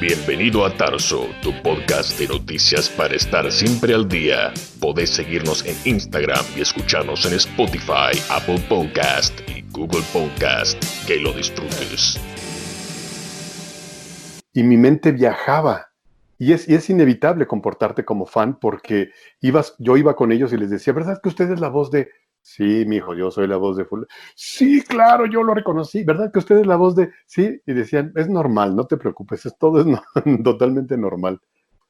Bienvenido a Tarso, tu podcast de noticias para estar siempre al día. Podés seguirnos en Instagram y escucharnos en Spotify, Apple Podcast y Google Podcast. Que lo disfrutes. Y mi mente viajaba. Y es, y es inevitable comportarte como fan porque ibas, yo iba con ellos y les decía, ¿verdad que usted es la voz de Sí, mi hijo, yo soy la voz de Full. Sí, claro, yo lo reconocí. ¿Verdad que usted es la voz de.? Sí, y decían, es normal, no te preocupes, es todo es totalmente normal.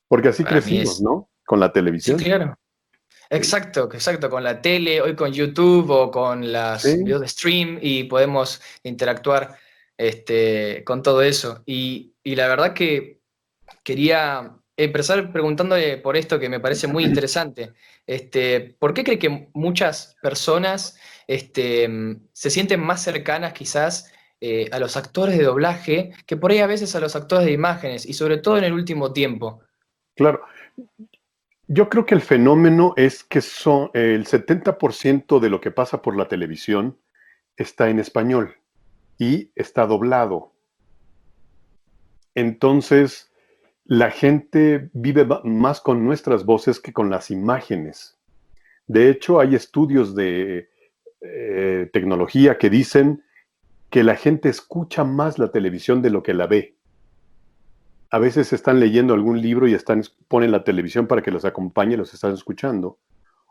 Porque así crecimos, ¿no? Con la televisión. Sí, claro. Exacto, exacto, con la tele, hoy con YouTube o con las videos de stream y podemos interactuar este, con todo eso. Y, y la verdad que quería empezar preguntándole por esto que me parece muy interesante. Este, ¿Por qué cree que muchas personas este, se sienten más cercanas quizás eh, a los actores de doblaje que por ahí a veces a los actores de imágenes y sobre todo en el último tiempo? Claro. Yo creo que el fenómeno es que son, el 70% de lo que pasa por la televisión está en español y está doblado. Entonces, la gente vive más con nuestras voces que con las imágenes. De hecho, hay estudios de eh, tecnología que dicen que la gente escucha más la televisión de lo que la ve. A veces están leyendo algún libro y están, ponen la televisión para que los acompañe, los están escuchando.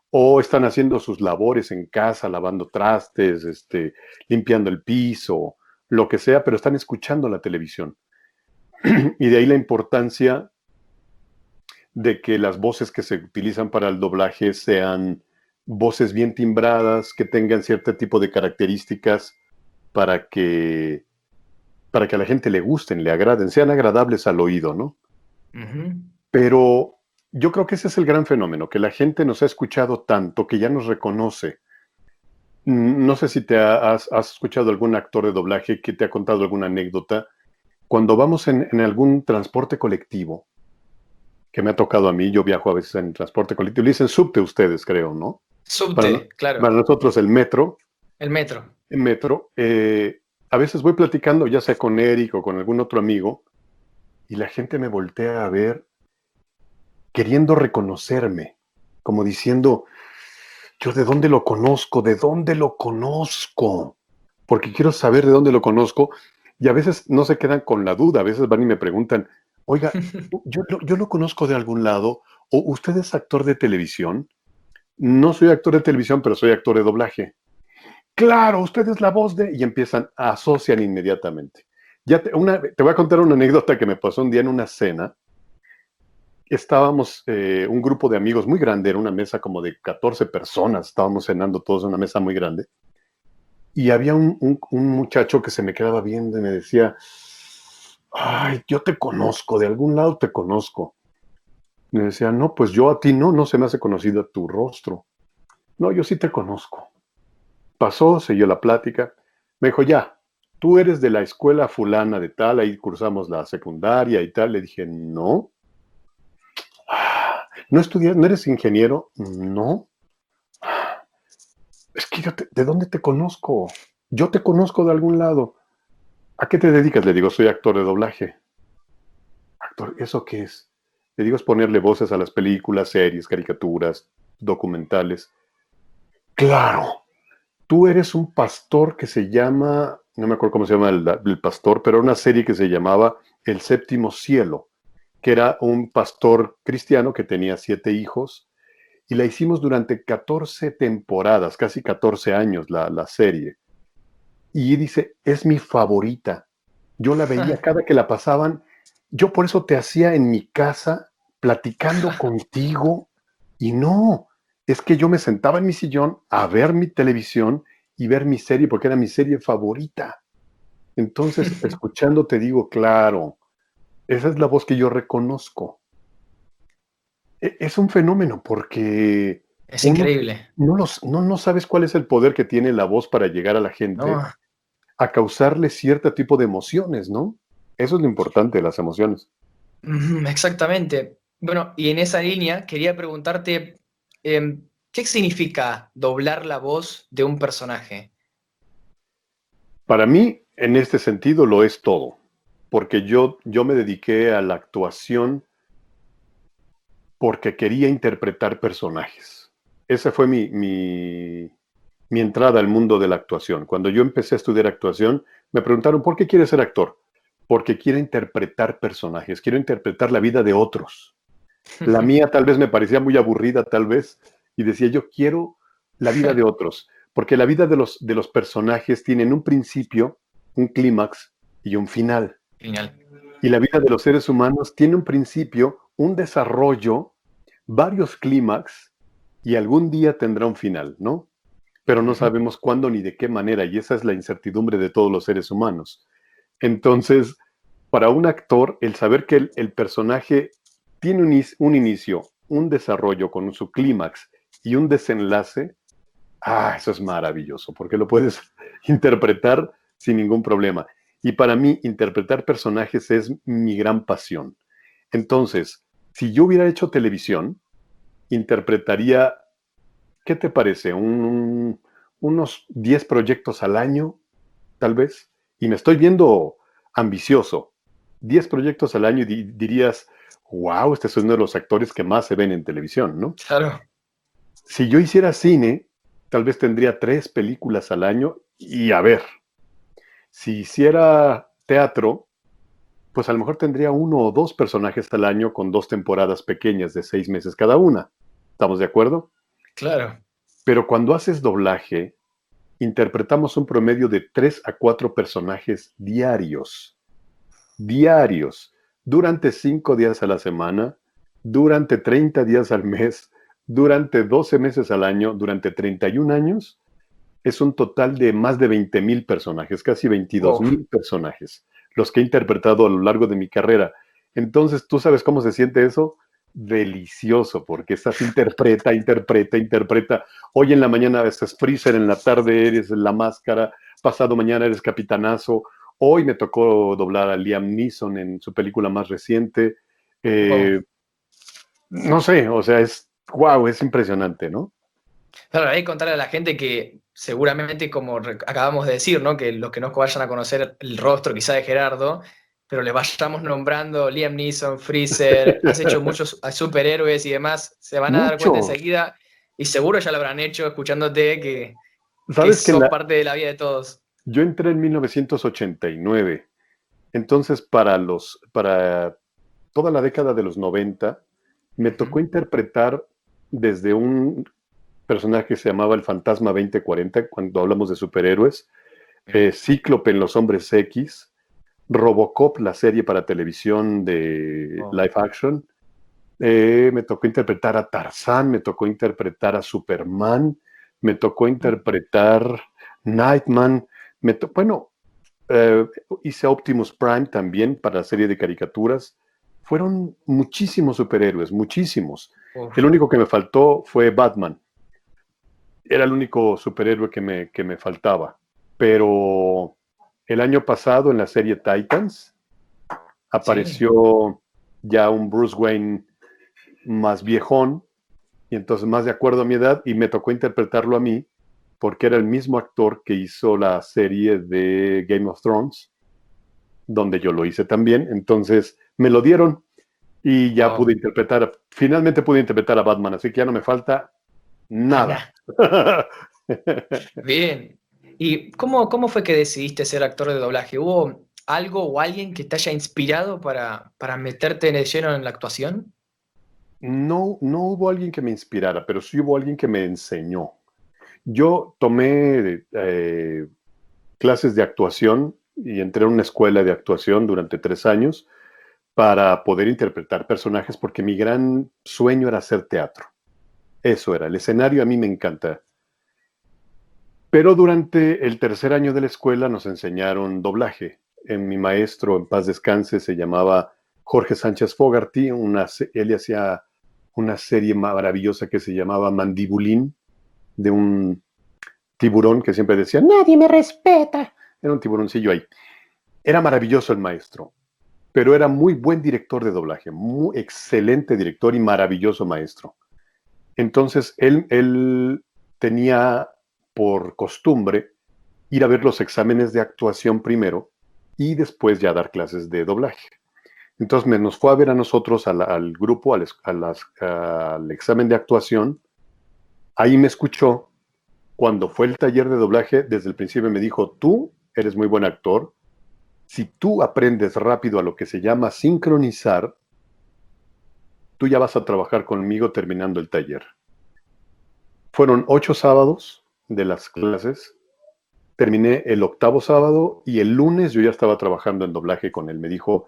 O están haciendo sus labores en casa, lavando trastes, este, limpiando el piso, lo que sea, pero están escuchando la televisión. y de ahí la importancia de que las voces que se utilizan para el doblaje sean voces bien timbradas, que tengan cierto tipo de características para que, para que a la gente le gusten, le agraden, sean agradables al oído, ¿no? Pero yo creo que ese es el gran fenómeno, que la gente nos ha escuchado tanto que ya nos reconoce. No sé si te has, has escuchado algún actor de doblaje que te ha contado alguna anécdota cuando vamos en, algún transporte colectivo, que me ha tocado a mí, yo viajo a veces en transporte colectivo, le dicen subte ustedes, creo, ¿no? Subte, claro. Para nosotros el metro. El metro. El metro. Eh, a veces voy platicando, ya sea con Eric o con algún otro amigo, y la gente me voltea a ver queriendo reconocerme, como diciendo, yo de dónde lo conozco, de dónde lo conozco, porque quiero saber de dónde lo conozco y a veces no se quedan con la duda, a veces van y me preguntan, oiga, yo, yo lo conozco de algún lado, o usted es actor de televisión. No soy actor de televisión, pero soy actor de doblaje. Claro, usted es la voz de... Y empiezan, a asociar inmediatamente. Ya te, una, te voy a contar una anécdota que me pasó un día en una cena. Estábamos eh, un grupo de amigos muy grande, era una mesa como de 14 personas, estábamos cenando todos en una mesa muy grande y había un, muchacho que se me quedaba viendo y me decía, ay, yo te conozco, de algún lado te conozco. Me decía, no, pues yo a ti no, no se me hace conocido tu rostro. No, yo sí te conozco. Pasó, siguió la plática. Me dijo, ya, tú eres de la escuela fulana de tal, ahí cursamos la secundaria y tal. Le dije, no. ¿No estudias, no eres ingeniero? No es que yo ¿de dónde te conozco? Yo te conozco de algún lado. ¿A qué te dedicas? Le digo, soy actor de doblaje. Actor, ¿eso qué es? Le digo, es ponerle voces a las películas, series, caricaturas, documentales. Claro, tú eres un pastor que se llama, no me acuerdo cómo se llama el, el pastor, pero una serie que se llamaba El séptimo cielo, que era un pastor cristiano que tenía siete hijos y la hicimos durante 14 temporadas, casi 14 años la, serie. Y dice, es mi favorita. Yo la veía cada que la pasaban. Yo por eso te hacía en mi casa platicando contigo. Y no, es que yo me sentaba en mi sillón a ver mi televisión y ver mi serie porque era mi serie favorita. Entonces, escuchando te digo, claro, esa es la voz que yo reconozco. E, es un fenómeno porque... Es increíble. No, no, sabes cuál es el poder que tiene la voz para llegar a la gente, a causarle cierto tipo de emociones, ¿no? Eso es lo importante las emociones. Exactamente. Bueno, y en esa línea quería preguntarte, em, ¿qué significa doblar la voz de un personaje? Para mí, en este sentido, lo es todo. porque yo, yo me dediqué a la actuación porque quería interpretar personajes. Esa fue mi, mi, mi entrada al mundo de la actuación. Cuando yo empecé a estudiar actuación, me preguntaron, ¿por qué quieres ser actor? Porque quiero interpretar personajes, quiero interpretar la vida de otros. La mía tal vez me parecía muy aburrida, tal vez, y decía, yo quiero la vida de otros, porque la vida de los, de los personajes tienen un principio, un clímax y un final. Final. Y la vida de los seres humanos tiene un principio, un desarrollo, varios clímax y algún día tendrá un final, ¿no? Pero no sabemos cuándo ni de qué manera, y esa es la incertidumbre de todos los seres humanos. Entonces, para un actor, el saber que el, personaje tiene un, un, inicio, un desarrollo con su clímax y un desenlace, ah, eso es maravilloso, porque lo puedes interpretar sin ningún problema. Y para mí, interpretar personajes es mi gran pasión. Entonces, si yo hubiera hecho televisión, interpretaría, ¿qué te parece? unos 10 proyectos al año, tal vez. Y me estoy viendo ambicioso. 10 proyectos al año y dirías, wow, este es uno de los actores que más se ven en televisión, ¿no? Claro. Si yo hiciera cine, tal vez tendría tres películas al año y a ver, si hiciera teatro, pues a lo mejor tendría uno o dos personajes al año con dos temporadas pequeñas de seis meses cada una. ¿Estamos de acuerdo? Claro. Pero cuando haces doblaje, interpretamos un promedio de tres a cuatro personajes diarios. Diarios. Durante cinco días a la semana, durante 30 días al mes, durante 12 meses al año, durante 31 años, es un total de más de 20 mil personajes, casi 22 mil personajes los que he interpretado a lo largo de mi carrera. Entonces, ¿tú sabes cómo se siente eso? Delicioso, porque estás interpreta, interpreta, interpreta. Hoy en la mañana eres Freezer, en la tarde eres la máscara, pasado mañana eres capitanazo. Hoy me tocó doblar a Liam Neeson en su película más reciente. Eh, no sé, o sea, es wow, es impresionante, ¿no? Claro, hay que contarle a la gente que seguramente, como acabamos de decir, ¿no? que los que no vayan a conocer el rostro quizá de Gerardo, pero le vayamos nombrando Liam Neeson, Freezer, has hecho muchos superhéroes y demás, se van a dar cuenta enseguida y seguro ya lo habrán hecho escuchándote que, ¿Sabes que, son parte de la vida de todos. Yo entré en 1989, entonces para, los, para toda la década de los 90 me tocó interpretar desde un personaje que se llamaba el Fantasma 2040, cuando hablamos de superhéroes, eh, Cíclope en Los Hombres X, Robocop, la serie para televisión de oh. live action. Eh, me tocó interpretar a Tarzán, me tocó interpretar a Superman, me tocó interpretar Nightman, me bueno, eh, hice Optimus Prime también para la serie de caricaturas. Fueron muchísimos superhéroes, muchísimos. El único que me faltó fue Batman era el único superhéroe que me, que me faltaba. Pero el año pasado en la serie Titans apareció ya un Bruce Wayne más viejón y entonces más de acuerdo a mi edad y me tocó interpretarlo a mí porque era el mismo actor que hizo la serie de Game of Thrones, donde yo lo hice también. Entonces me lo dieron y ya pude interpretar, finalmente pude interpretar a Batman, así que ya no me falta nada. Bien. ¿Y cómo, cómo fue que decidiste ser actor de doblaje? ¿Hubo algo o alguien que te haya inspirado para, para meterte en el lleno en la actuación? No, no hubo alguien que me inspirara, pero sí hubo alguien que me enseñó. Yo tomé eh, clases de actuación y entré a una escuela de actuación durante tres años para poder interpretar personajes porque mi gran sueño era hacer teatro. Eso era, el escenario a mí me encanta. Pero durante el tercer año de la escuela nos enseñaron doblaje. En mi maestro, en paz descanse, se llamaba Jorge Sánchez Fogarty. Él hacía una serie maravillosa que se llamaba Mandibulín, de un tiburón que siempre decía, nadie me respeta. Era un tiburoncillo ahí. Era maravilloso el maestro, pero era muy buen director de doblaje, muy excelente director y maravilloso maestro. Entonces, él, tenía por costumbre ir a ver los exámenes de actuación primero y después ya dar clases de doblaje. Entonces me, nos fue a ver a nosotros, al, grupo, al, al examen de actuación. Ahí me escuchó. Cuando fue el taller de doblaje, desde el principio me dijo, tú eres muy buen actor. Si tú aprendes rápido a lo que se llama sincronizar, tú ya vas a trabajar conmigo terminando el taller. Fueron ocho sábados de las clases. Terminé el octavo sábado y el lunes yo ya estaba trabajando en doblaje con él. Me dijo,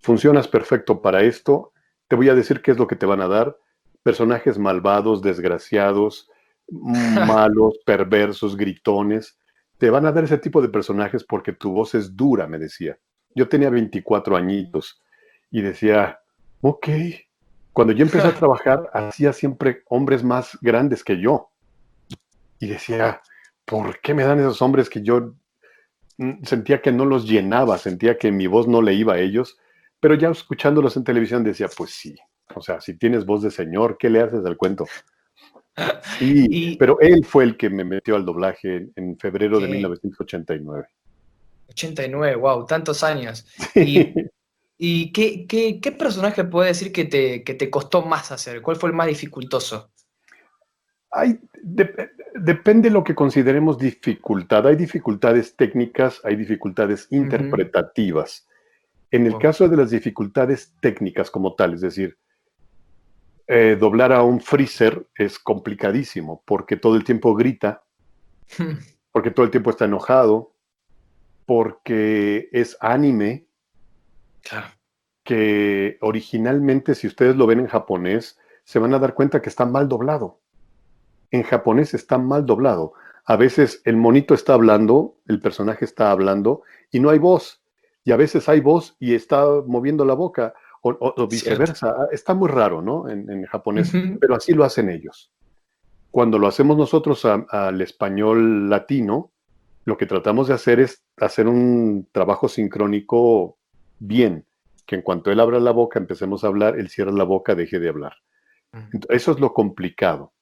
funcionas perfecto para esto. Te voy a decir qué es lo que te van a dar. Personajes malvados, desgraciados, malos, perversos, gritones. Te van a dar ese tipo de personajes porque tu voz es dura, me decía. Yo tenía 24 añitos y decía, ok. Cuando yo empecé a trabajar, hacía siempre hombres más grandes que yo. Y decía, ¿por qué me dan esos hombres que yo mm, sentía que no los llenaba, sentía que mi voz no le iba a ellos? Pero ya escuchándolos en televisión decía, pues sí, o sea, si tienes voz de señor, ¿qué le haces al cuento? Sí, pero él fue el que me metió al doblaje en, febrero de 1989. 89, wow, tantos años. ¿Y, qué, personaje puede decir que te, te, costó más hacer? ¿Cuál fue el más dificultoso? Hay, depende de lo que consideremos dificultad. Hay dificultades técnicas, hay dificultades interpretativas. En el caso de las dificultades técnicas como tal, es decir, eh, doblar a un freezer es complicadísimo porque todo el tiempo grita, porque todo el tiempo está enojado, porque es anime, que originalmente si ustedes lo ven en japonés, se van a dar cuenta que está mal doblado. En japonés está mal doblado. A veces el monito está hablando, el personaje está hablando y no hay voz y a veces hay voz y está moviendo la boca, o, viceversa. Ah, está muy raro, ¿no? En, japonés, pero así lo hacen ellos. Cuando lo hacemos nosotros al español latino, lo que tratamos de hacer es hacer un trabajo sincrónico bien, que en cuanto él abra la boca, empecemos a hablar, él cierra la boca, deje de hablar. Eso es lo complicado.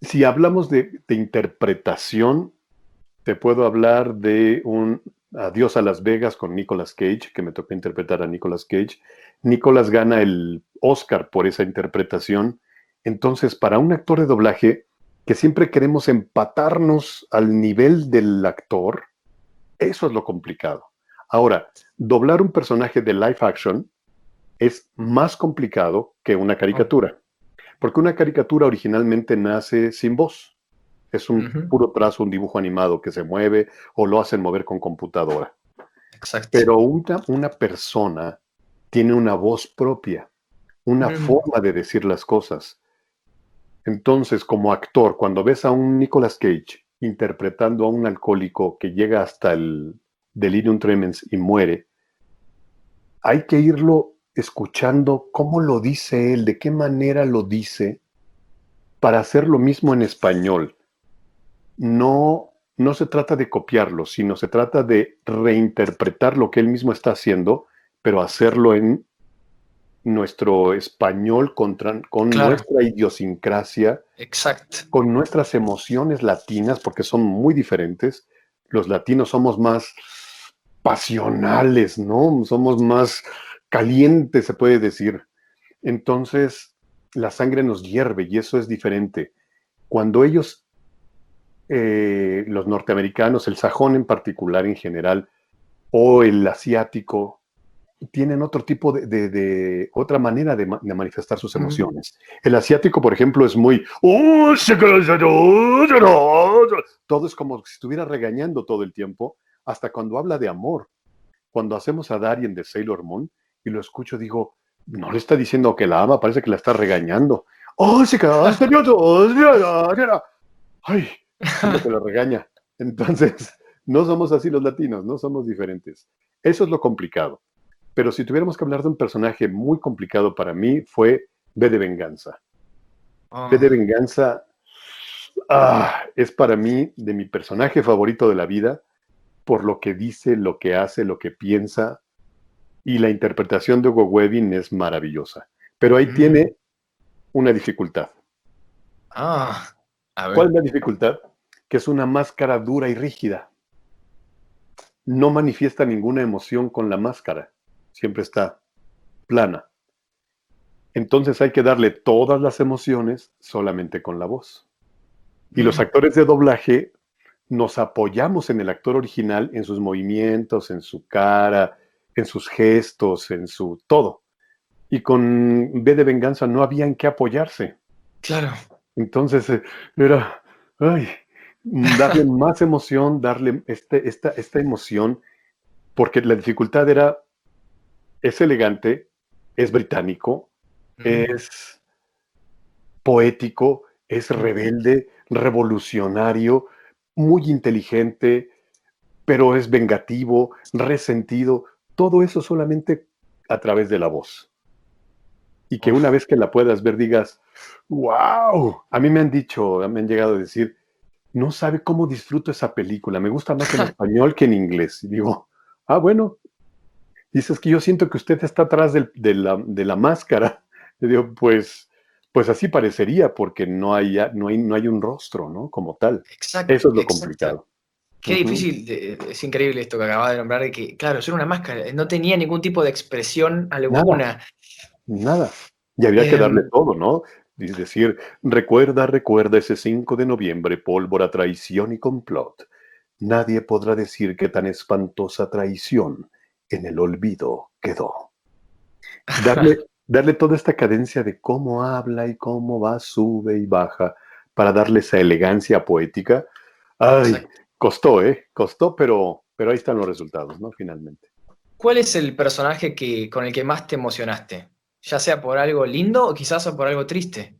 Si hablamos de, de interpretación, te puedo hablar de un Adiós a Las Vegas con Nicolas Cage, que me tocó interpretar a Nicolas Cage. Nicolas gana el Oscar por esa interpretación. Entonces, para un actor de doblaje que siempre queremos empatarnos al nivel del actor, eso es lo complicado. Ahora, doblar un personaje de live action es más complicado que una caricatura, porque una caricatura originalmente nace sin voz. Es un puro trazo, un dibujo animado que se mueve o lo hacen mover con computadora. Exacto. Pero una, una persona tiene una voz propia, una forma de decir las cosas. Entonces, como actor, cuando ves a un Nicolas Cage interpretando a un alcohólico que llega hasta el delirium tremens y muere, hay que irlo escuchando cómo lo dice él, de qué manera lo dice, para hacer lo mismo en español no, no se trata de copiarlo, sino se trata de reinterpretar lo que él mismo está haciendo, pero hacerlo en nuestro español con nuestra idiosincrasia, Exacto. con nuestras emociones latinas, porque son muy diferentes. Los latinos somos más pasionales, ¿no? Somos más calientes, se puede decir. Entonces, la sangre nos hierve y eso es diferente. Cuando ellos eh, los norteamericanos, el sajón en particular en general, o el asiático, tienen otro tipo de, otra manera de, manifestar sus emociones. El asiático, por ejemplo, es muy... Todo es como si estuviera regañando todo el tiempo, hasta cuando habla de amor. Cuando hacemos a Darien de Sailor Moon y lo escucho, digo, no le está diciendo que la ama, parece que la está regañando. ¡Ay! que lo regaña. Entonces, no somos así los latinos, no somos diferentes. Eso es lo complicado. Pero si tuviéramos que hablar de un personaje muy complicado para mí, fue B de Venganza. Oh. B de Venganza ah, es para mí de mi personaje favorito de la vida por lo que dice, lo que hace, lo que piensa. Y la interpretación de Hugo Webbing es maravillosa. Pero ahí mm. tiene una dificultad. Ah, ¿Cuál es la dificultad? Que es una máscara dura y rígida. no manifiesta ninguna emoción con la máscara, siempre está plana. Entonces hay que darle todas las emociones solamente con la voz. Y los actores de doblaje nos apoyamos en el actor original, en sus movimientos, en su cara, en sus gestos, en su todo. Y con B de Venganza no había en qué apoyarse. Claro. Entonces eh, era, ay, darle más emoción, darle este, esta, esta emoción, porque la dificultad era, es elegante, es británico, es poético, es rebelde, revolucionario, muy inteligente, pero es vengativo, resentido, todo eso solamente a través de la voz. Y que una vez que la puedas ver digas, wow, a mí me han dicho, me han llegado a decir, no sabe cómo disfruto esa película, me gusta más en español que en inglés. Y digo, ah, bueno, dices que yo siento que usted está atrás de, la, de, la, máscara. Y digo, pues, pues así parecería, porque no hay, no hay, no hay un rostro, ¿no? Como tal. Exacto. Eso es lo complicado. Qué difícil, es increíble esto que acababa de nombrar, de que, claro, era una máscara, no tenía ningún tipo de expresión alguna. Nada. Y había que darle em, todo, ¿no? Es decir, recuerda, recuerda ese 5 de noviembre, pólvora, traición y complot. Nadie podrá decir que tan espantosa traición en el olvido quedó. Darle, darle toda esta cadencia de cómo habla y cómo va, sube y baja, para darle esa elegancia poética. Ay, costó, ¿eh? Costó, pero, pero ahí están los resultados, ¿no? Finalmente. ¿Cuál es el personaje que, con el que más te emocionaste? ya sea por algo lindo o quizás por algo triste.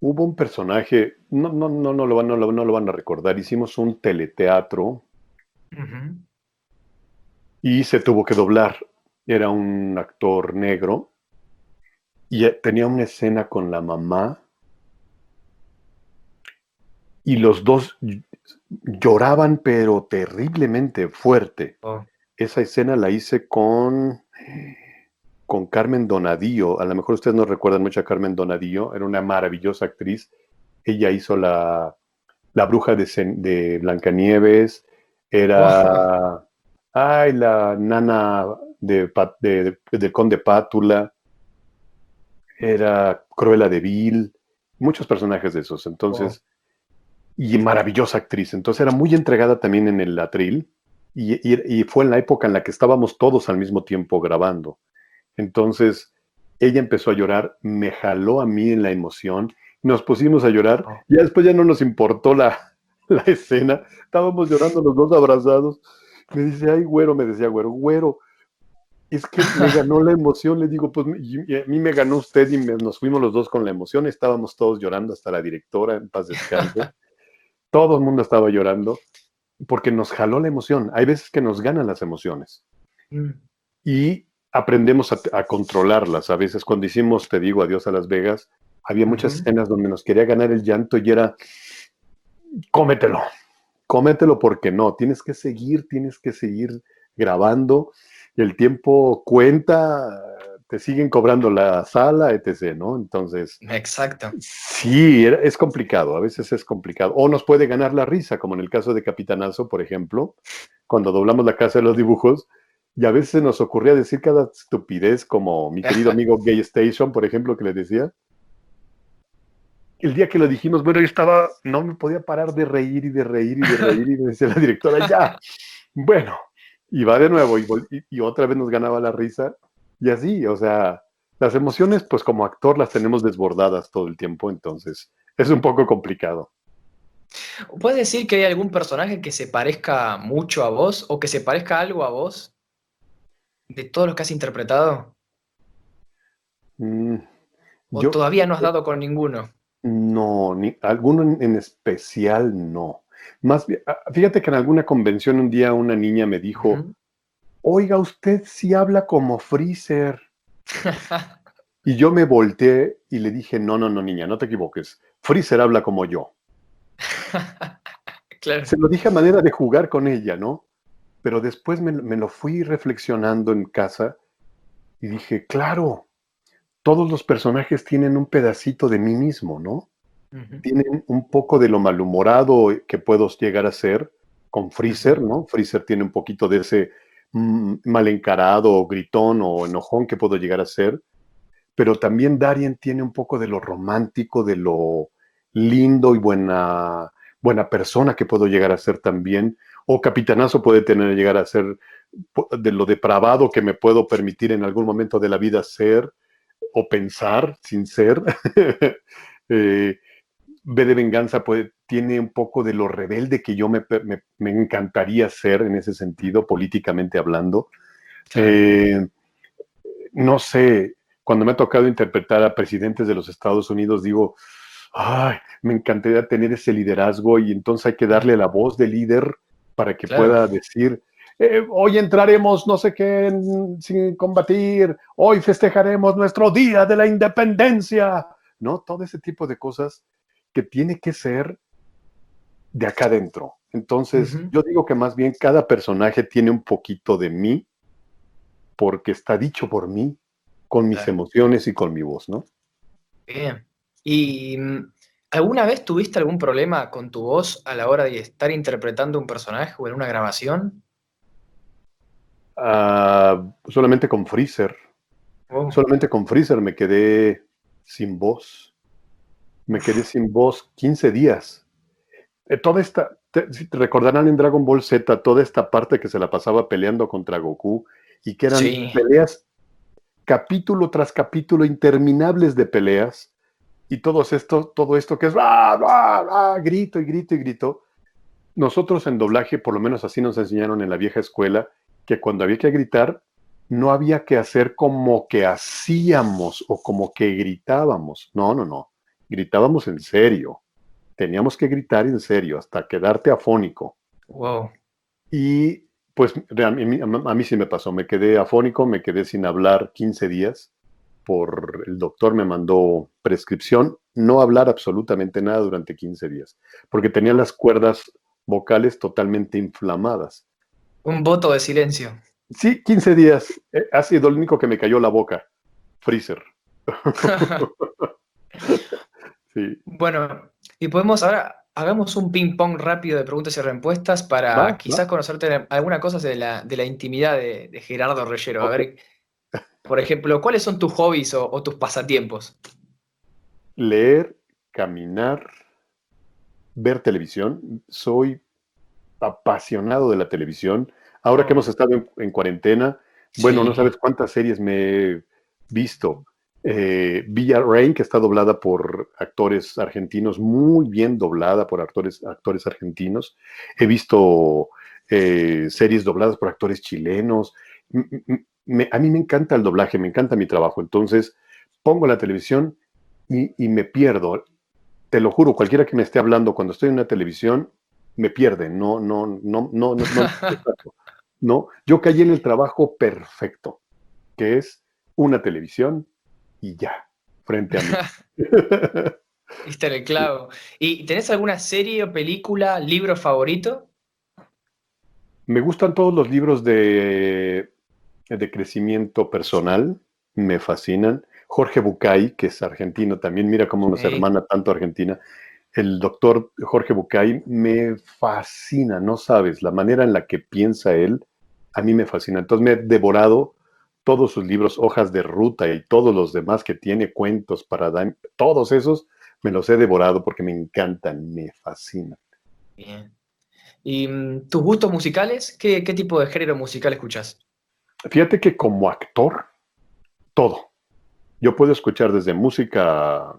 Hubo un personaje, no, no, no, no, lo, van, no, lo van a recordar, hicimos un teleteatro y se tuvo que doblar. Era un actor negro y tenía una escena con la mamá y los dos lloraban pero terriblemente fuerte. Oh. Esa escena la hice con con Carmen Donadillo. A lo mejor ustedes no recuerdan mucho a Carmen Donadillo, era una maravillosa actriz. Ella hizo la, la bruja de, de Blancanieves, era ay, la nana de, conde Pátula, era Cruella de Vil, muchos personajes de esos. Entonces, y maravillosa actriz. Entonces era muy entregada también en el atril. y, fue en la época en la que estábamos todos al mismo tiempo grabando. Entonces, ella empezó a llorar, me jaló a mí en la emoción, nos pusimos a llorar, oh. y después ya no nos importó la, la escena, estábamos llorando los dos abrazados. Me dice, ay, güero, me decía, güero, güero, es que me ganó la emoción, le digo, pues a mí me ganó usted y nos fuimos los dos con la emoción, estábamos todos llorando, hasta la directora, en paz descanse, todo el mundo estaba llorando, porque nos jaló la emoción, hay veces que nos ganan las emociones. Mm. Y aprendemos a, controlarlas. A veces cuando hicimos, te digo, adiós a Las Vegas, había muchas escenas donde nos quería ganar el llanto y era, cómetelo, cómetelo porque no, tienes que seguir, tienes que seguir grabando. El tiempo cuenta, te siguen cobrando la sala, etc., ¿no? Entonces. Exacto. Sí, es complicado, a veces es complicado. O nos puede ganar la risa, como en el caso de Capitanazo, por ejemplo, cuando doblamos la casa de los dibujos, y a veces nos ocurría decir cada estupidez, como mi querido amigo Gay Station, por ejemplo, que le decía. El día que lo dijimos, bueno, yo estaba, no me podía parar de reír y de reír y de reír y decía la directora, ya, bueno, y va de nuevo y, y, otra vez nos ganaba la risa y así, o sea, las emociones, pues como actor las tenemos desbordadas todo el tiempo, entonces es un poco complicado. ¿Puedes decir que hay algún personaje que se parezca mucho a vos o que se parezca algo a vos? de todos los que has interpretado? Mm, ¿O todavía no has dado con ninguno? No, ni, alguno en, especial no. Más bien, ah, fíjate que en alguna convención un día una niña me dijo, oiga, usted sí habla como Freezer. y yo me volteé y le dije, no, no, no, niña, no te equivoques. Freezer habla como yo. Se lo dije a manera de jugar con ella, ¿no? Pero después me, lo fui reflexionando en casa y dije, claro, todos los personajes tienen un pedacito de mí mismo, ¿no? Tienen un poco de lo malhumorado que puedo llegar a ser, con Freezer, ¿no? Freezer tiene un poquito de ese mm, mal encarado, gritón o enojón que puedo llegar a ser, pero también Darien tiene un poco de lo romántico, de lo lindo y buena, buena persona que puedo llegar a ser también, o Capitanazo puede tener, llegar a ser de lo depravado que me puedo permitir en algún momento de la vida ser o pensar sin ser. eh, B de Venganza puede, tiene un poco de lo rebelde que yo me, encantaría ser en ese sentido, políticamente hablando. Eh, no sé, cuando me ha tocado interpretar a presidentes de los Estados Unidos, digo, ay, me encantaría tener ese liderazgo y entonces hay que darle la voz de líder para que pueda decir, eh, hoy entraremos no sé qué sin combatir, hoy festejaremos nuestro día de la independencia, ¿no? Todo ese tipo de cosas que tiene que ser de acá adentro. Entonces, yo digo que más bien cada personaje tiene un poquito de mí porque está dicho por mí, con mis emociones y con mi voz, ¿no? Bien. ¿Y mm, alguna vez tuviste algún problema con tu voz a la hora de estar interpretando un personaje o en una grabación? Ah, solamente con Freezer. Oh. Solamente con Freezer me quedé sin voz. Me quedé sin voz 15 días. Eh, toda esta, si te recordarán en Dragon Ball Z, toda esta parte que se la pasaba peleando contra Goku y que eran peleas capítulo tras capítulo interminables de peleas y todo esto, todo esto que es grito y grito y grito. Nosotros en doblaje, por lo menos así nos enseñaron en la vieja escuela, que cuando había que gritar, no había que hacer como que hacíamos o como que gritábamos. No, no, no. Gritábamos en serio. Teníamos que gritar en serio hasta quedarte afónico. Wow. Y pues a mí, a mí sí me pasó. Me quedé afónico, me quedé sin hablar 15 días. Por el doctor me mandó prescripción, no hablar absolutamente nada durante 15 días, porque tenía las cuerdas vocales totalmente inflamadas. Un voto de silencio. Sí, 15 días. Eh, ha sido el único que me cayó la boca. Freezer. sí. Bueno, y podemos ahora, hagamos un ping-pong rápido de preguntas y respuestas para quizás conocerte alguna cosa de la, de la intimidad de, Gerardo Reyero. A ver, por ejemplo, ¿cuáles son tus hobbies o tus pasatiempos? Leer, caminar, ver televisión. Soy apasionado de la televisión. Ahora que hemos estado en, cuarentena, bueno, no sabes cuántas series me he visto. Eh, Villa Rain, que está doblada por actores argentinos, muy bien doblada por actores, actores argentinos. He visto eh, series dobladas por actores chilenos. a mí me encanta el doblaje, me encanta mi trabajo. Entonces, pongo la televisión y, y me pierdo. Te lo juro, cualquiera que me esté hablando cuando estoy en una televisión, me pierden, no, no, no, no, no, no, Yo caí en el trabajo perfecto, que es una televisión y ya, frente a mí. Viste el clavo. ¿Y tenés alguna serie o película, libro favorito? Me gustan todos los libros de, de crecimiento personal, me fascinan. Jorge Bucay, que es argentino también, mira cómo nos hermana tanto Argentina el doctor Jorge Bucay me fascina, no sabes, la manera en la que piensa él, a mí me fascina. Entonces me he devorado todos sus libros, hojas de ruta y todos los demás que tiene, cuentos para dar, todos esos me los he devorado porque me encantan, me fascinan. Bien. ¿Y mm, tus gustos musicales? ¿Qué, ¿Qué tipo de género musical escuchas? Fíjate que como actor, todo. Yo puedo escuchar desde música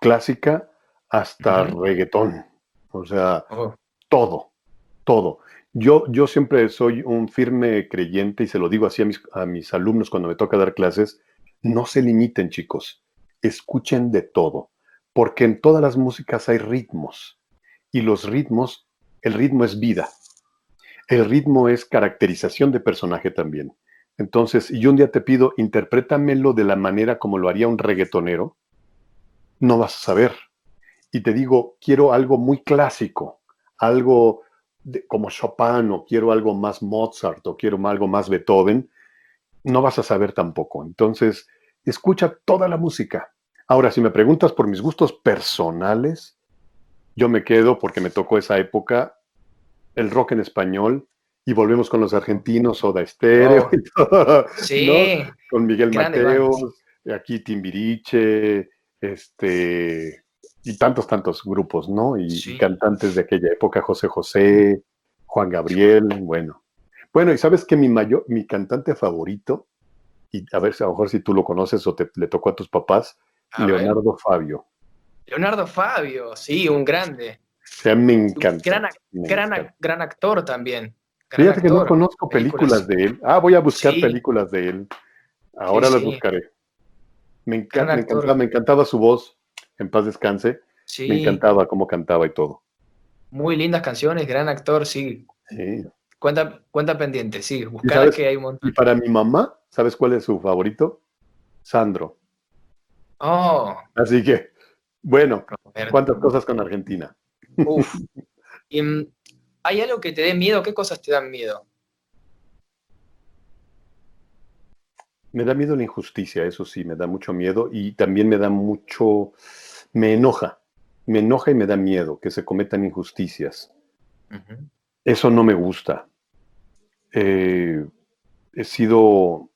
clásica hasta reggaetón. O sea, oh. todo, todo. Yo, yo siempre soy un firme creyente y se lo digo así a mis, a mis alumnos cuando me toca dar clases, no se limiten chicos, escuchen de todo, porque en todas las músicas hay ritmos y los ritmos, el ritmo es vida, el ritmo es caracterización de personaje también. Entonces, yo un día te pido, interprétamelo de la manera como lo haría un reggaetonero, no vas a saber. Y te digo, quiero algo muy clásico, algo como Chopin o quiero algo más Mozart o quiero algo más Beethoven, no vas a saber tampoco. Entonces, escucha toda la música. Ahora, si me preguntas por mis gustos personales, yo me quedo porque me tocó esa época, el rock en español, y volvemos con los argentinos, Soda Estéreo oh. y todo, sí. Con Miguel Mateos, aquí Timbiriche, este, y tantos, tantos grupos, ¿no? Y, cantantes de aquella época, José José, Juan Gabriel, bueno. Bueno, y sabes que mi mayor, mi cantante favorito, y a ver si a lo mejor si tú lo conoces o te, le tocó a tus papás, Leonardo Fabio. Leonardo Fabio, sí, un grande. O sea, me encanta. Gran, gran, actor también. Fíjate que no conozco películas. de él. Ah, voy a buscar películas de él. Ahora las buscaré. Me, encanta, me, encantaba su voz, en paz descanse. Me encantaba cómo cantaba y todo. Muy lindas canciones, gran actor, sí. Cuenta, cuenta pendiente, sí. Buscar que hay un montón. Y para mi mamá, ¿sabes cuál es su favorito? Sandro. Oh. Así que, bueno, ¿cuántas cosas con Argentina? Uf. Mm, ¿Hay algo que te dé miedo? ¿Qué cosas te dan miedo? Me da miedo la injusticia, eso sí, me da mucho miedo y también me da mucho, me enoja, me enoja y me da miedo que se cometan injusticias. Eso no me gusta. Eh, he sido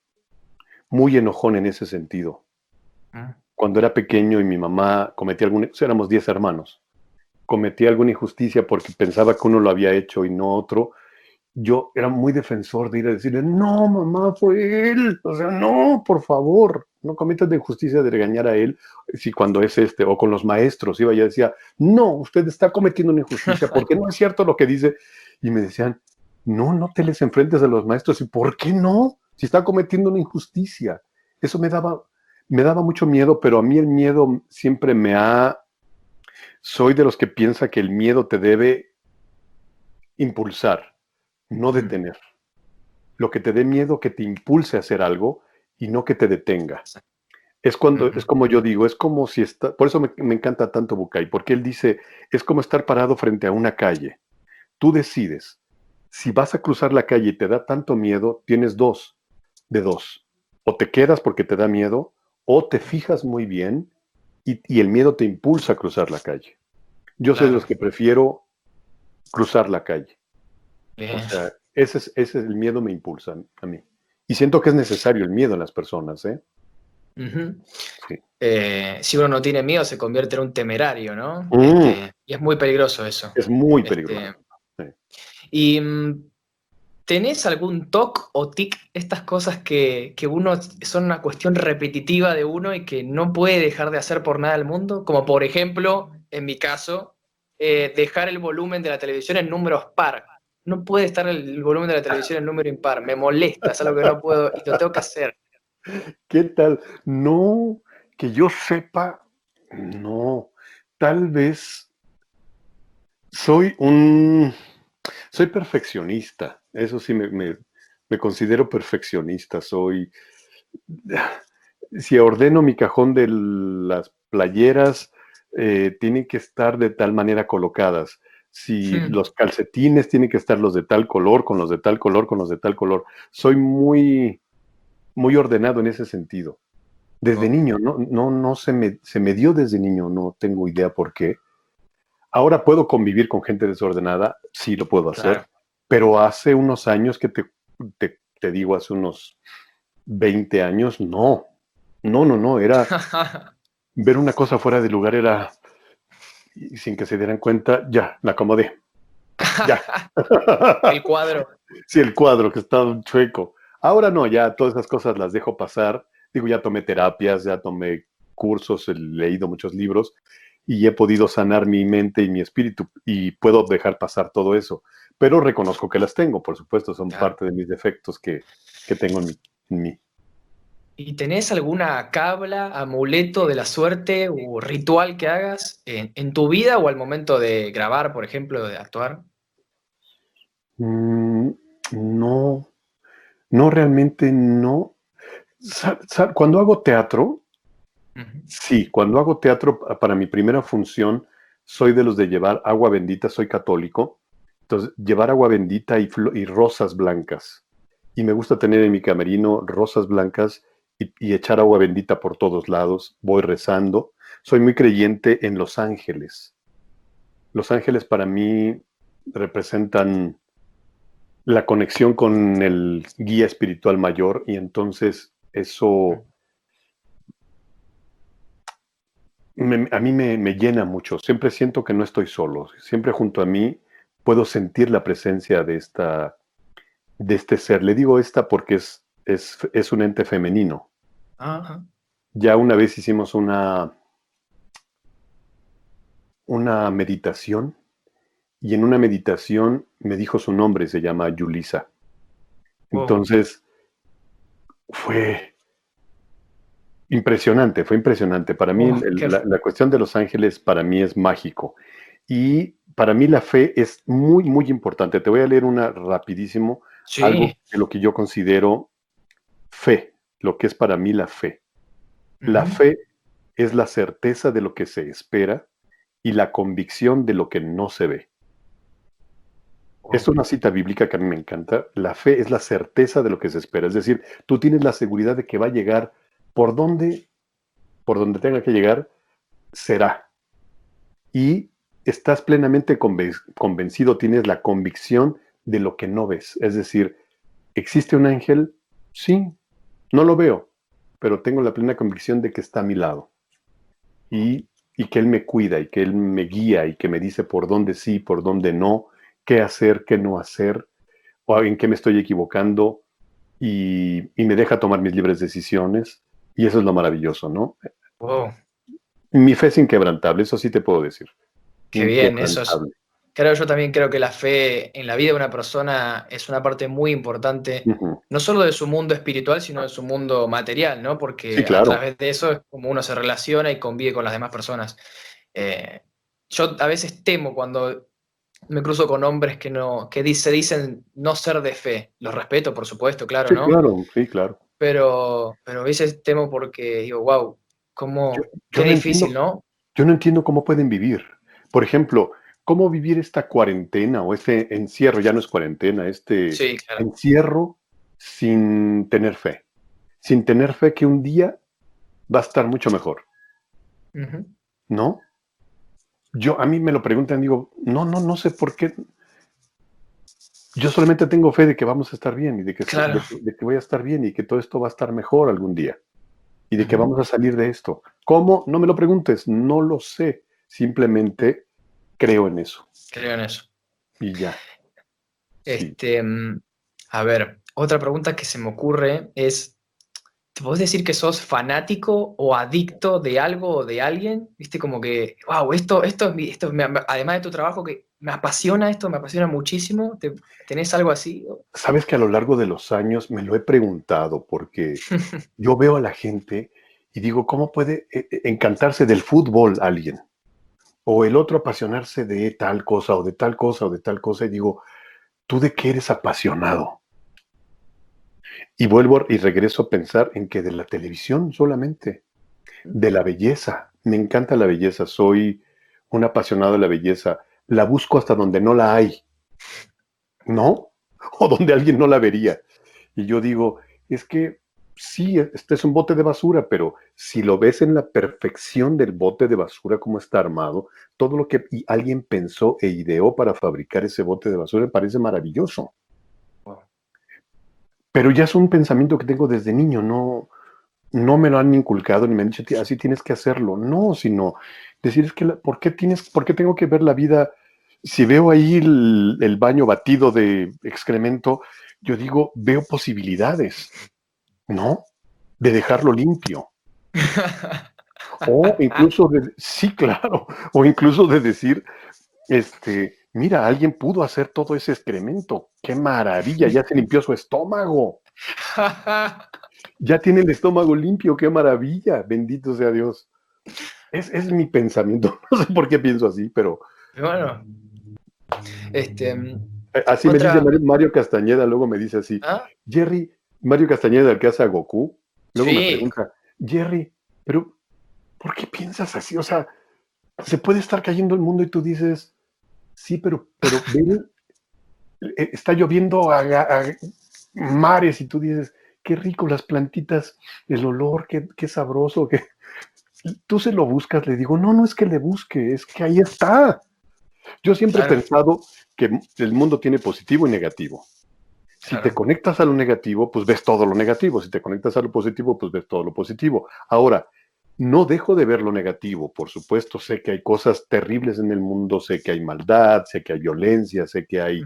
muy enojón en ese sentido. Ah. Cuando era pequeño y mi mamá cometía algún, éramos 10 hermanos, cometía alguna injusticia porque pensaba que uno lo había hecho y no otro, yo era muy defensor de ir a decirle, no, mamá, fue él. O sea, no, por favor, no cometas de injusticia de regañar a él, si cuando es este, o con los maestros, iba y decía, no, usted está cometiendo una injusticia, porque no es cierto lo que dice. Y me decían, no, no te les enfrentes a los maestros. ¿Y por qué no? Si está cometiendo una injusticia. Eso me daba, me daba mucho miedo, pero a mí el miedo siempre me ha... Soy de los que piensa que el miedo te debe impulsar no detener. Lo que te dé miedo que te impulse a hacer algo y no que te detenga. Es cuando, es como yo digo, es como si está, por eso me, encanta tanto Bucay, porque él dice, es como estar parado frente a una calle. Tú decides, si vas a cruzar la calle y te da tanto miedo, tienes dos, de dos. O te quedas porque te da miedo, o te fijas muy bien y, el miedo te impulsa a cruzar la calle. Yo soy de los que prefiero cruzar la calle. O sea, ese es, ese es el miedo me impulsa a mí. Y siento que es necesario el miedo en las personas, ¿eh? ¿eh? si uno no tiene miedo, se convierte en un temerario, ¿no? Mm. Este, y es muy peligroso eso. Es muy este, peligroso. ¿Y mm, tenés algún toc o tic, estas cosas que, que, uno son una cuestión repetitiva de uno y que no puede dejar de hacer por nada del mundo? Como por ejemplo, en mi caso, eh, dejar el volumen de la televisión en números par no puede estar el volumen de la televisión en número impar, me molesta, es algo que no puedo y lo tengo que hacer. ¿Qué tal? No, que yo sepa, no, tal vez soy un, soy perfeccionista, eso sí me, considero perfeccionista, soy, si ordeno mi cajón de las playeras, eh, tienen que estar de tal manera colocadas si los calcetines tienen que estar los de tal color, con los de tal color, con los de tal color. Soy muy, muy ordenado en ese sentido. Desde niño, no, no, no se me, se me dio desde niño, no tengo idea por qué. Ahora puedo convivir con gente desordenada, sí lo puedo hacer, pero hace unos años que te, te, te digo, hace unos 20 años, no, no, no, no, era ver una cosa fuera de lugar era y sin que se dieran cuenta, ya, la acomodé. Ya. el cuadro. Sí, el cuadro que está un chueco. Ahora no, ya todas esas cosas las dejo pasar. Digo, ya tomé terapias, ya tomé cursos, he leído muchos libros y he podido sanar mi mente y mi espíritu y puedo dejar pasar todo eso. Pero reconozco que las tengo, por supuesto, son parte de mis defectos que, tengo en mí. ¿Y tenés alguna cabla, amuleto de la suerte o ritual que hagas en, tu vida o al momento de grabar, por ejemplo, de actuar? Mm, no, no, realmente no. Cuando hago teatro, sí, cuando hago teatro para mi primera función, soy de los de llevar agua bendita, soy católico, entonces llevar agua bendita y, y rosas blancas. Y me gusta tener en mi camerino rosas blancas y, echar agua bendita por todos lados, voy rezando. Soy muy creyente en los ángeles. Los ángeles para mí representan la conexión con el guía espiritual mayor y entonces eso a mí me, llena mucho. Siempre siento que no estoy solo. Siempre junto a mí puedo sentir la presencia de, esta, de este ser. Le digo esta porque es, es, un ente femenino. Ya una vez hicimos una, una meditación y en una meditación me dijo su nombre, se llama Yulisa. Entonces, fue impresionante, fue impresionante. Para mí, la, cuestión de los ángeles, para mí es mágico. Y para mí la fe es muy, muy importante. Te voy a leer una rapidísimo, algo de lo que yo considero fe, lo que es para mí la fe. La fe es la certeza de lo que se espera y la convicción de lo que no se ve. Es una cita bíblica que a mí me encanta. La fe es la certeza de lo que se espera. Es decir, tú tienes la seguridad de que va a llegar por donde, por donde tenga que llegar, será. Y estás plenamente convencido, tienes la convicción de lo que no ves. Es decir, ¿existe un ángel? Sí, no lo veo, pero tengo la plena convicción de que está a mi lado. Y, y que Él me cuida y que Él me guía y que me dice por dónde sí, por dónde no qué hacer, qué no hacer, o en qué me estoy equivocando, y, me deja tomar mis libres decisiones. Y eso es lo maravilloso, ¿no? Mi fe es inquebrantable, eso sí te puedo decir. Qué bien, eso es. Creo, yo también creo que la fe en la vida de una persona es una parte muy importante, no solo de su mundo espiritual, sino de su mundo material, ¿no? Porque a través de eso es como uno se relaciona y convive con las demás personas. Eh, yo a veces temo cuando me cruzo con hombres que no, que se dicen no ser de fe. Los respeto, por supuesto, claro, sí, ¿no? Claro, sí, claro. Pero, pero a veces temo porque digo, wow, cómo, qué difícil, ¿no? Yo no entiendo cómo pueden vivir. Por ejemplo, ¿cómo vivir esta cuarentena o este encierro? Ya no es cuarentena, este encierro sin tener fe. Sin tener fe que un día va a estar mucho mejor. ¿No? yo a mí me lo preguntan, digo, no, no, no sé por qué. Yo solamente tengo fe de que vamos a estar bien y de que, de, que voy a estar bien y que todo esto va a estar mejor algún día y de que vamos a salir de esto. ¿Cómo? No me lo preguntes, no lo sé. Simplemente creo en eso. Creo en eso. Y ya. Este, mm, a ver, otra pregunta que se me ocurre es, ¿Te puedes decir que sos fanático o adicto de algo o de alguien? ¿Viste? Como que, wow, esto, esto, esto además de tu trabajo, que me apasiona esto, me apasiona muchísimo. ¿Tenés algo así? Sabes que a lo largo de los años me lo he preguntado porque yo veo a la gente y digo, ¿cómo puede eh, eh, encantarse del fútbol alguien? O el otro apasionarse de tal cosa o de tal cosa o de tal cosa. Y digo, ¿tú de qué eres apasionado? Y vuelvo y regreso a pensar en que de la televisión solamente, de la belleza. Me encanta la belleza, soy un apasionado de la belleza. La busco hasta donde no la hay, ¿no? O donde alguien no la vería. Y yo digo, es que sí, este es un bote de basura, pero si lo ves en la perfección del bote de basura, como está armado, todo lo que alguien pensó e ideó para fabricar ese bote de basura parece maravilloso. Pero ya es un pensamiento que tengo desde niño, no, no me lo han inculcado ni me han dicho, así tienes que hacerlo. No, sino decir, es que, ¿por, qué tienes, ¿por qué tengo que ver la vida? Si veo ahí el, baño batido de excremento, yo digo, veo posibilidades, ¿no? De dejarlo limpio. o incluso de, sí, claro, o incluso de decir, este, mira, alguien pudo hacer todo ese excremento. ¡Qué maravilla! Ya se limpió su estómago. ya tiene el estómago limpio, qué maravilla. Bendito sea Dios. Es, es mi pensamiento. No sé por qué pienso así, pero. Bueno. Este. Así me dice Mario Castañeda, luego me dice así. ¿Ah? Jerry, Mario Castañeda, el que hace a Goku, luego me pregunta, Jerry, pero ¿por qué piensas así? O sea, se puede estar cayendo el mundo y tú dices, Sí, pero, pero eh, está lloviendo a, mares y tú dices, qué rico las plantitas, el olor, qué, qué sabroso, que tú se lo buscas, le digo, no, no es que le busque, es que ahí está. Yo siempre he pensado que el mundo tiene positivo y negativo. Si te conectas a lo negativo, pues ves todo lo negativo. Si te conectas a lo positivo, pues ves todo lo positivo. Ahora, no dejo de ver lo negativo. Por supuesto, sé que hay cosas terribles en el mundo, sé que hay maldad, sé que hay violencia, sé que hay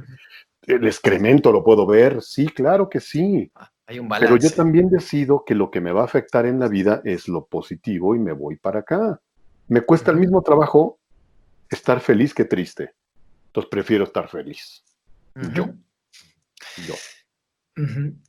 el excremento, lo puedo ver. Sí, claro que sí. Ah, hay un balance. Pero yo también decido que lo que me va a afectar en la vida es lo positivo y me voy para acá. Me cuesta el mismo trabajo estar feliz que triste. Entonces prefiero estar feliz. Yo. Yo.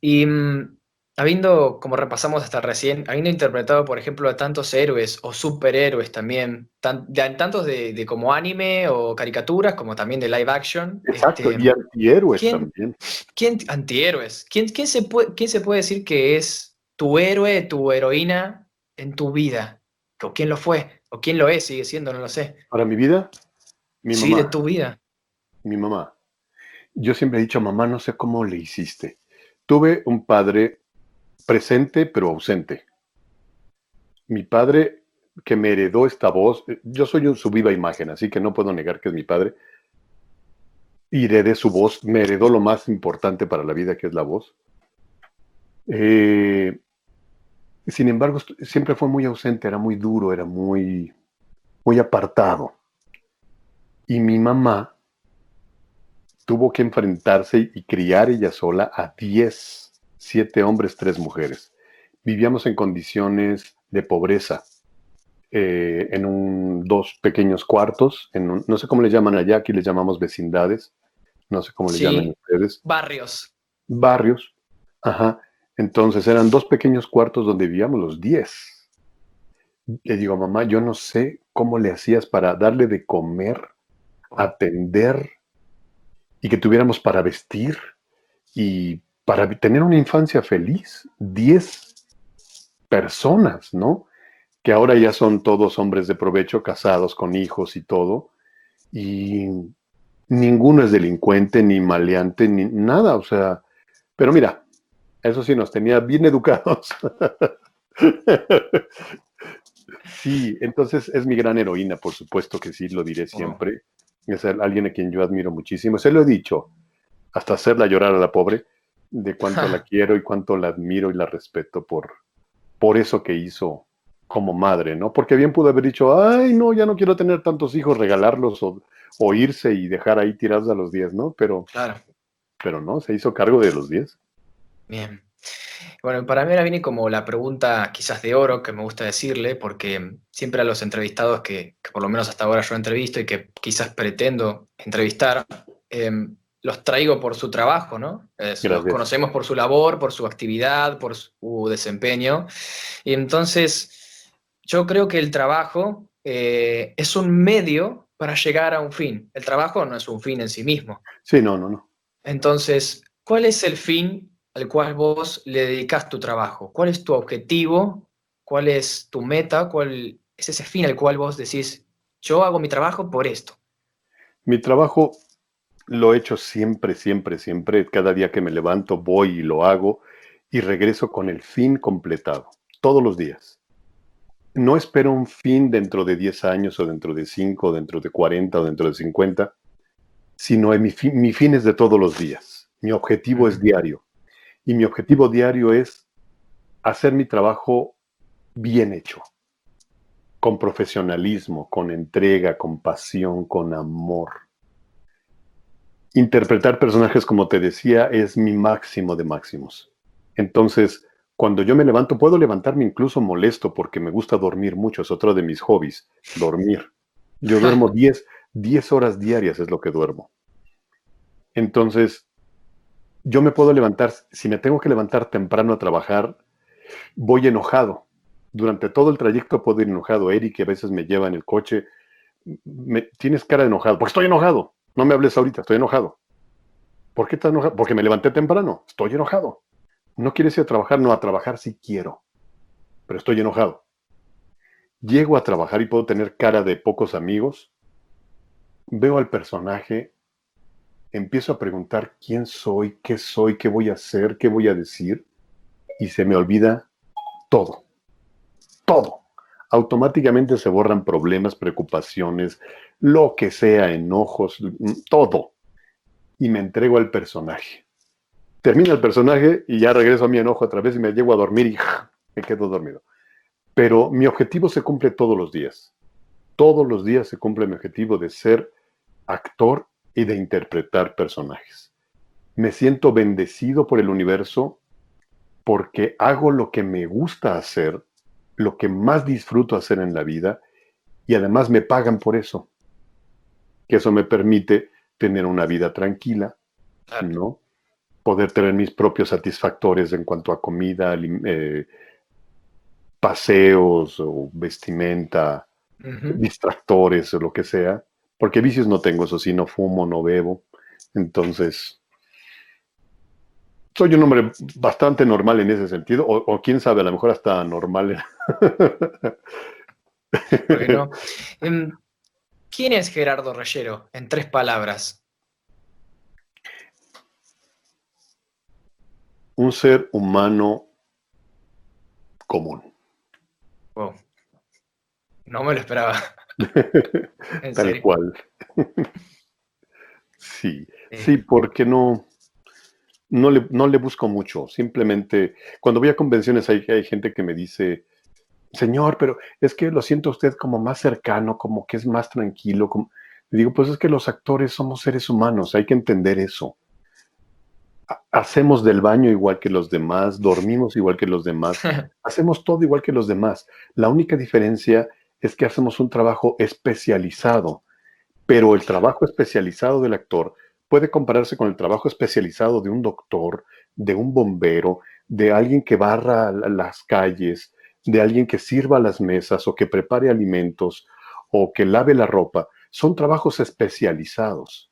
Y mm, habiendo, como repasamos hasta recién, habiendo interpretado, por ejemplo, a tantos héroes o superhéroes también, tantos de, como anime o caricaturas, como también de live action. Exacto, este, y antihéroes también. ¿quién, antihéroes. ¿Quién, quién, se puede, ¿Quién se puede decir que es tu héroe, tu heroína en tu vida? ¿O quién lo fue? ¿O quién lo es? Sigue siendo, no lo sé. ¿Para mi vida? Mi sí, de tu vida. Mi mamá. Yo siempre he dicho, mamá, no sé cómo le hiciste. Tuve un padre presente pero ausente. Mi padre que me heredó esta voz, yo soy su viva imagen, así que no puedo negar que es mi padre. Y heredé su voz, me heredó lo más importante para la vida, que es la voz. Eh, sin embargo, siempre fue muy ausente, era muy duro, era muy, muy apartado. Y mi mamá tuvo que enfrentarse y criar ella sola a 10, 7 hombres, 3 mujeres. Vivíamos en condiciones de pobreza, eh, en un, dos pequeños cuartos, en no sé cómo le llaman allá, aquí les llamamos vecindades, no sé cómo le llaman ustedes. Barrios. Barrios, ajá. Entonces eran dos pequeños cuartos donde vivíamos los 10. Le digo, mamá, yo no sé cómo le hacías para darle de comer, atender y que tuviéramos para vestir y para tener una infancia feliz. Diez personas, ¿no? Que ahora ya son todos hombres de provecho, casados con hijos y todo. Y ninguno es delincuente, ni maleante, ni nada. O sea, pero mira, eso sí nos tenía bien educados. sí, entonces es mi gran heroína, por supuesto que sí, lo diré siempre es alguien a quien yo admiro muchísimo. Se lo he dicho, hasta hacerla llorar a la pobre, de cuánto la quiero y cuánto la admiro y la respeto por, por eso que hizo como madre, ¿no? Porque bien pudo haber dicho, ay, no, ya no quiero tener tantos hijos, regalarlos o, o irse y dejar ahí tirados a los 10, ¿no? Pero, claro. pero no, se hizo cargo de los 10. Bien. Bueno, para mí ahora viene como la pregunta quizás de oro que me gusta decirle, porque siempre a los entrevistados que, por lo menos hasta ahora yo entrevisto y que quizás pretendo entrevistar, em, los traigo por su trabajo, ¿no? los conocemos por su labor, por su actividad, por su desempeño. Y entonces, yo creo que el trabajo eh, es un medio para llegar a un fin. El trabajo no es un fin en sí mismo. Sí, no, no, no. Entonces, ¿cuál es el fin al cual vos le dedicas tu trabajo? ¿Cuál es tu objetivo? ¿Cuál es tu meta? ¿Cuál es ese fin al cual vos decís, yo hago mi trabajo por esto? Mi trabajo lo he hecho siempre, siempre, siempre. Cada día que me levanto voy y lo hago y regreso con el fin completado, todos los días. No espero un fin dentro de 10 años o dentro de 5 o dentro de 40 o dentro de 50, sino mi fin, mi fin es de todos los días. Mi objetivo es diario. Y mi objetivo diario es hacer mi trabajo bien hecho, con profesionalismo, con entrega, con pasión, con amor. Interpretar personajes, como te decía, es mi máximo de máximos. Entonces, cuando yo me levanto, puedo levantarme incluso molesto porque me gusta dormir mucho, es otro de mis hobbies, dormir. Yo duermo 10, 10 horas diarias es lo que duermo. Entonces, yo me puedo levantar, si me tengo que levantar temprano a trabajar, voy enojado. Durante todo el trayecto puedo ir enojado. Eric, que a veces me lleva en el coche, me, tienes cara de enojado. Porque estoy enojado. No me hables ahorita, estoy enojado. ¿Por qué estás enojado? Porque me levanté temprano. Estoy enojado. No quieres ir a trabajar, no, a trabajar sí quiero. Pero estoy enojado. Llego a trabajar y puedo tener cara de pocos amigos. Veo al personaje empiezo a preguntar quién soy, qué soy, qué voy a hacer, qué voy a decir, y se me olvida todo, todo, automáticamente se borran problemas, preocupaciones, lo que sea, enojos, todo. Y me entrego al personaje. Termina el personaje y ya regreso a mi enojo otra vez y me llego a dormir y me quedo dormido. Pero mi objetivo se cumple todos los días. Todos los días se cumple mi objetivo de ser actor y de interpretar personajes. Me siento bendecido por el universo porque hago lo que me gusta hacer, lo que más disfruto hacer en la vida y además me pagan por eso. Que eso me permite tener una vida tranquila, ¿no? Poder tener mis propios satisfactores en cuanto a comida, eh, paseos o vestimenta, distractores o lo que sea. Porque vicios no tengo, eso sí, no fumo, no bebo. Entonces, soy un hombre bastante normal en ese sentido, o, quién sabe, a lo mejor hasta normal. bueno, em, ¿quién es Gerardo Reyero? En tres palabras. Un ser humano común. No me lo esperaba. Tal cual. sí, eh. sí, porque no no le, no le busco mucho, simplemente cuando voy a convenciones hay, hay gente que me dice, señor, pero es que lo siento usted como más cercano, como que es más tranquilo. Como... Digo, pues es que los actores somos seres humanos, hay que entender eso. Hacemos del baño igual que los demás, dormimos igual que los demás, hacemos todo igual que los demás. La única diferencia es que hacemos un trabajo especializado, pero el trabajo especializado del actor puede compararse con el trabajo especializado de un doctor, de un bombero, de alguien que barra las calles, de alguien que sirva las mesas o que prepare alimentos o que lave la ropa. Son trabajos especializados.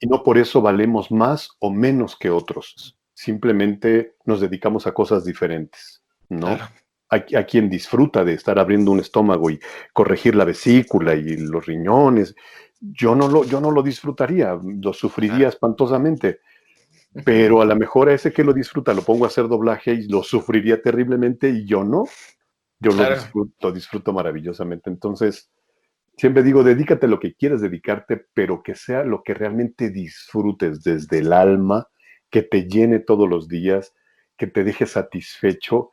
Y no por eso valemos más o menos que otros. Simplemente nos dedicamos a cosas diferentes, ¿no? A, quien disfruta de estar abriendo un estómago y corregir la vesícula y los riñones yo no lo, yo no lo disfrutaría, lo sufriría espantosamente. Pero a lo mejor a ese que lo disfruta lo pongo a hacer doblaje y lo sufriría terriblemente y yo no. Yo lo, disfruto, disfruto maravillosamente. Entonces, siempre digo, dedícate a lo que quieras dedicarte, pero que sea lo que realmente disfrutes desde el alma, que te llene todos los días, que te deje satisfecho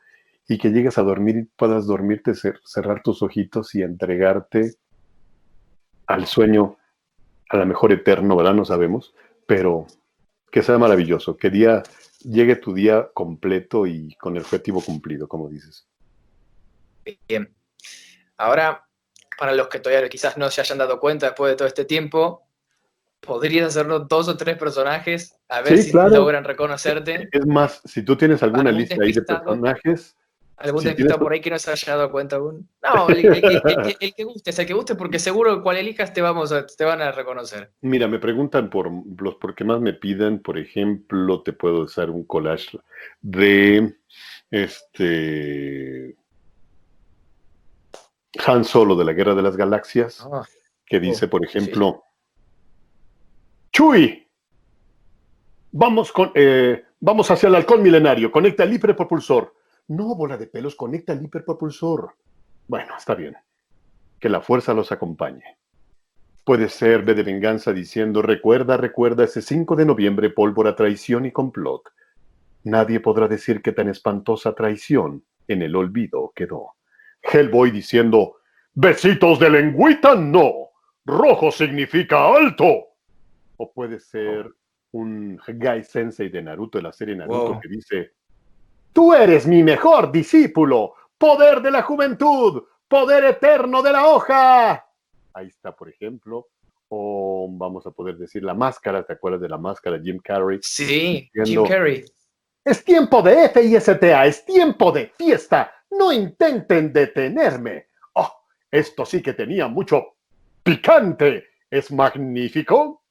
y que llegues a dormir y puedas dormirte, cerrar tus ojitos y entregarte al sueño, a lo mejor eterno, ¿verdad? No sabemos, pero que sea maravilloso, que día llegue tu día completo y con el objetivo cumplido, como dices. Bien. Ahora, para los que todavía quizás no se hayan dado cuenta después de todo este tiempo, podrías hacernos dos o tres personajes a ver si logran reconocerte. Es más, si tú tienes alguna lista ahí de personajes, ¿Algún si por ahí que no se haya dado cuenta aún? No, el, que guste, el que guste, porque seguro cual elijas te, vamos te van a reconocer. Mira, me preguntan por los porque más me piden, por ejemplo, te puedo hacer un collage de este Han Solo de la Guerra de las Galaxias, ah. que dice, por ejemplo, Chuy, vamos, con, eh, vamos hacia el halcón milenario, conecta el hiperpropulsor no, bola de pelos, conecta el hiperpropulsor. Bueno, está bien. Que la fuerza los acompañe. Puede ser B de venganza diciendo, recuerda, recuerda ese 5 de noviembre, pólvora, traición y complot. Nadie podrá decir que tan espantosa traición en el olvido quedó. Hellboy diciendo, besitos de lengüita, no. Rojo significa alto. O puede ser un Gai Sensei de Naruto, de la serie Naruto, que dice, Tú eres mi mejor discípulo, poder de la juventud, poder eterno de la hoja. Ahí está, por ejemplo. O vamos a poder decir la máscara, ¿te acuerdas de la máscara Jim Carrey? Sí, Jim Carrey. Es tiempo de FISTA, es tiempo de fiesta. No intenten detenerme. Oh, esto sí que tenía mucho picante. Es magnífico.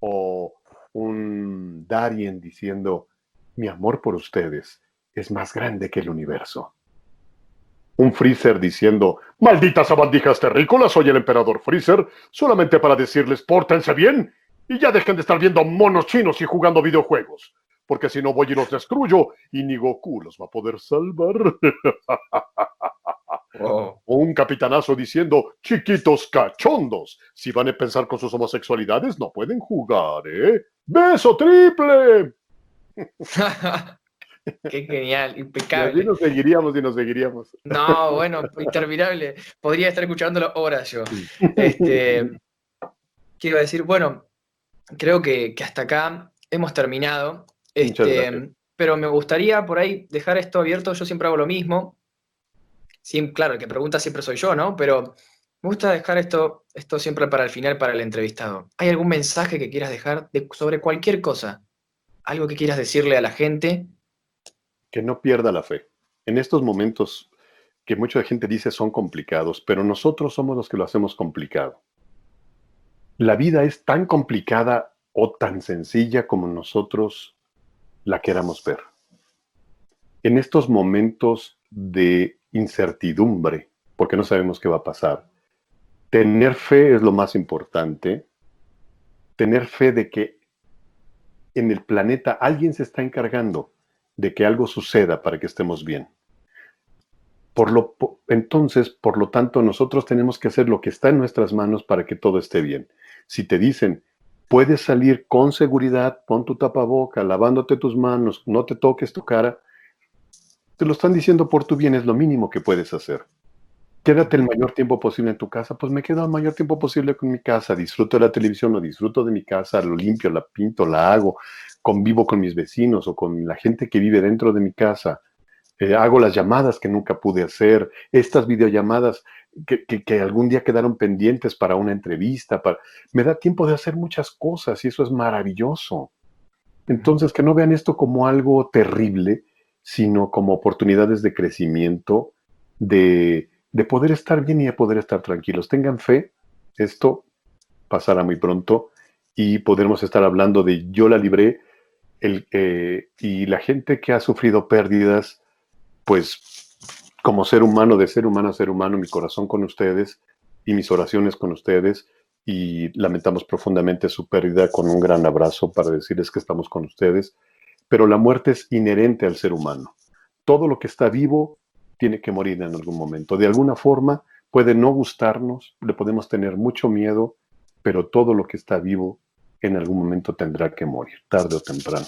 O un Darien diciendo, mi amor por ustedes es más grande que el universo. Un Freezer diciendo, malditas abandijas terrícolas, soy el emperador Freezer, solamente para decirles, pórtense bien y ya dejen de estar viendo monos chinos y jugando videojuegos, porque si no voy y los destruyo y ni Goku los va a poder salvar. O un capitanazo diciendo, chiquitos cachondos, si van a pensar con sus homosexualidades no pueden jugar, ¿eh? ¡Beso triple! Qué genial, impecable. Y nos seguiríamos y nos seguiríamos. No, bueno, interminable. Podría estar escuchándolo horas yo. Este, ¿Qué iba a decir? Bueno, creo que, hasta acá hemos terminado. Este, pero me gustaría por ahí dejar esto abierto. Yo siempre hago lo mismo. claro, el que pregunta siempre soy yo, ¿no? Pero me gusta dejar esto, esto siempre para el final, para el entrevistado. ¿Hay algún mensaje que quieras dejar sobre cualquier cosa? ¿Algo que quieras decirle a la gente que no pierda la fe. En estos momentos que mucha gente dice son complicados, pero nosotros somos los que lo hacemos complicado. La vida es tan complicada o tan sencilla como nosotros la queramos ver. En estos momentos de incertidumbre, porque no sabemos qué va a pasar, tener fe es lo más importante. Tener fe de que en el planeta alguien se está encargando de que algo suceda para que estemos bien. Por lo, entonces, por lo tanto, nosotros tenemos que hacer lo que está en nuestras manos para que todo esté bien. Si te dicen, puedes salir con seguridad, pon tu tapaboca, lavándote tus manos, no te toques tu cara, te lo están diciendo por tu bien, es lo mínimo que puedes hacer. Quédate el mayor tiempo posible en tu casa, pues me quedo el mayor tiempo posible con mi casa, disfruto de la televisión o disfruto de mi casa, lo limpio, la pinto, la hago, convivo con mis vecinos o con la gente que vive dentro de mi casa, eh, hago las llamadas que nunca pude hacer, estas videollamadas que, algún día quedaron pendientes para una entrevista, para... me da tiempo de hacer muchas cosas y eso es maravilloso. Entonces, que no vean esto como algo terrible, sino como oportunidades de crecimiento, de, de poder estar bien y de poder estar tranquilos. Tengan fe, esto pasará muy pronto y podremos estar hablando de yo la libré eh, y la gente que ha sufrido pérdidas, pues como ser humano, de ser humano a ser humano, mi corazón con ustedes y mis oraciones con ustedes y lamentamos profundamente su pérdida con un gran abrazo para decirles que estamos con ustedes. Pero la muerte es inherente al ser humano. Todo lo que está vivo tiene que morir en algún momento. De alguna forma puede no gustarnos, le podemos tener mucho miedo, pero todo lo que está vivo en algún momento tendrá que morir, tarde o temprano.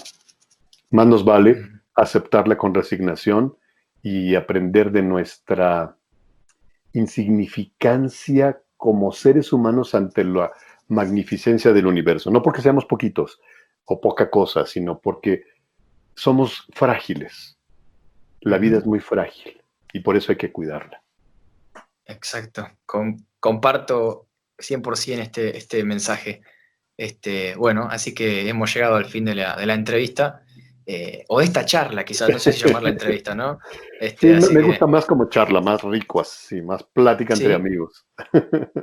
Más nos vale aceptarla con resignación y aprender de nuestra insignificancia como seres humanos ante la magnificencia del universo. No porque seamos poquitos o poca cosa, sino porque somos frágiles. La vida es muy frágil y por eso hay que cuidarla. Exacto. comparto 100% este, este mensaje. Este, bueno, así que hemos llegado al fin de la, entrevista. Eh, o de esta charla, quizás, no sé si llamarla entrevista, ¿no? Este, sí, me, gusta más como charla, más rico así, más plática entre amigos.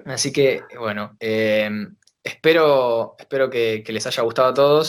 Así que, bueno, em, espero, espero que, les haya gustado a todos.